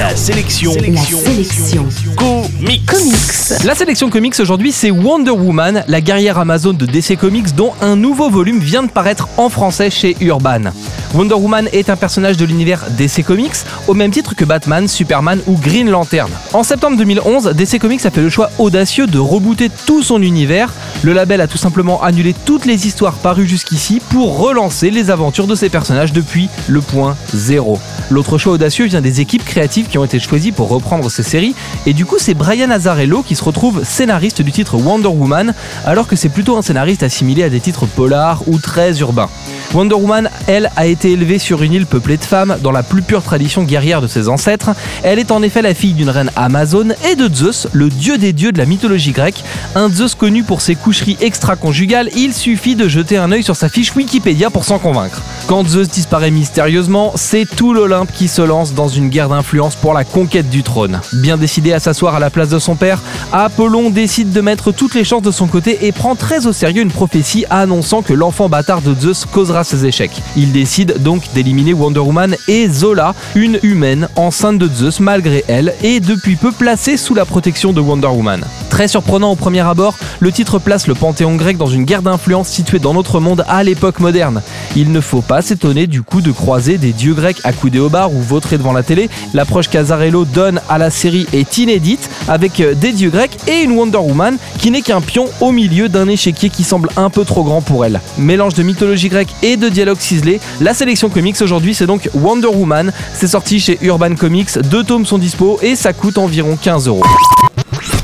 La sélection. La sélection. Comics. Comics. La sélection comics aujourd'hui, c'est Wonder Woman, la guerrière Amazon de DC Comics, dont un nouveau volume vient de paraître en français chez Urban. Wonder Woman est un personnage de l'univers DC Comics, au même titre que Batman, Superman ou Green Lantern. En septembre 2011, DC Comics a fait le choix audacieux de rebooter tout son univers. Le label a tout simplement annulé toutes les histoires parues jusqu'ici pour relancer les aventures de ces personnages depuis le point zéro. L'autre choix audacieux vient des équipes créatives qui ont été choisies pour reprendre ces séries, et du coup c'est Brian Azzarello qui se retrouve scénariste du titre Wonder Woman, alors que c'est plutôt un scénariste assimilé à des titres polars ou très urbains. Wonder Woman, elle, a été élevée sur une île peuplée de femmes dans la plus pure tradition guerrière de ses ancêtres. Elle est en effet la fille d'une reine amazone et de Zeus, le dieu des dieux de la mythologie grecque. Un Zeus connu pour ses coucheries extra-conjugales, il suffit de jeter un œil sur sa fiche Wikipédia pour s'en convaincre. Quand Zeus disparaît mystérieusement, c'est tout l'Olympe qui se lance dans une guerre d'influence pour la conquête du trône. Bien décidé à s'asseoir à la place de son père, Apollon décide de mettre toutes les chances de son côté et prend très au sérieux une prophétie annonçant que l'enfant bâtard de Zeus causera ses échecs. Il décide donc d'éliminer Wonder Woman et Zola, une humaine enceinte de Zeus malgré elle et depuis peu placée sous la protection de Wonder Woman. Très surprenant au premier abord, le titre place le panthéon grec dans une guerre d'influence située dans notre monde à l'époque moderne. Il ne faut pas s'étonner du coup de croiser des dieux grecs accoudés au bar ou vautrés devant la télé. L'approche qu'Azarello donne à la série est inédite, avec euh, des dieux grecs et une Wonder Woman qui n'est qu'un pion au milieu d'un échiquier qui semble un peu trop grand pour elle. Mélange de mythologie grecque et de dialogue ciselé, la sélection comics aujourd'hui c'est donc Wonder Woman. C'est sorti chez Urban Comics, deux tomes sont dispo et ça coûte environ 15 euros.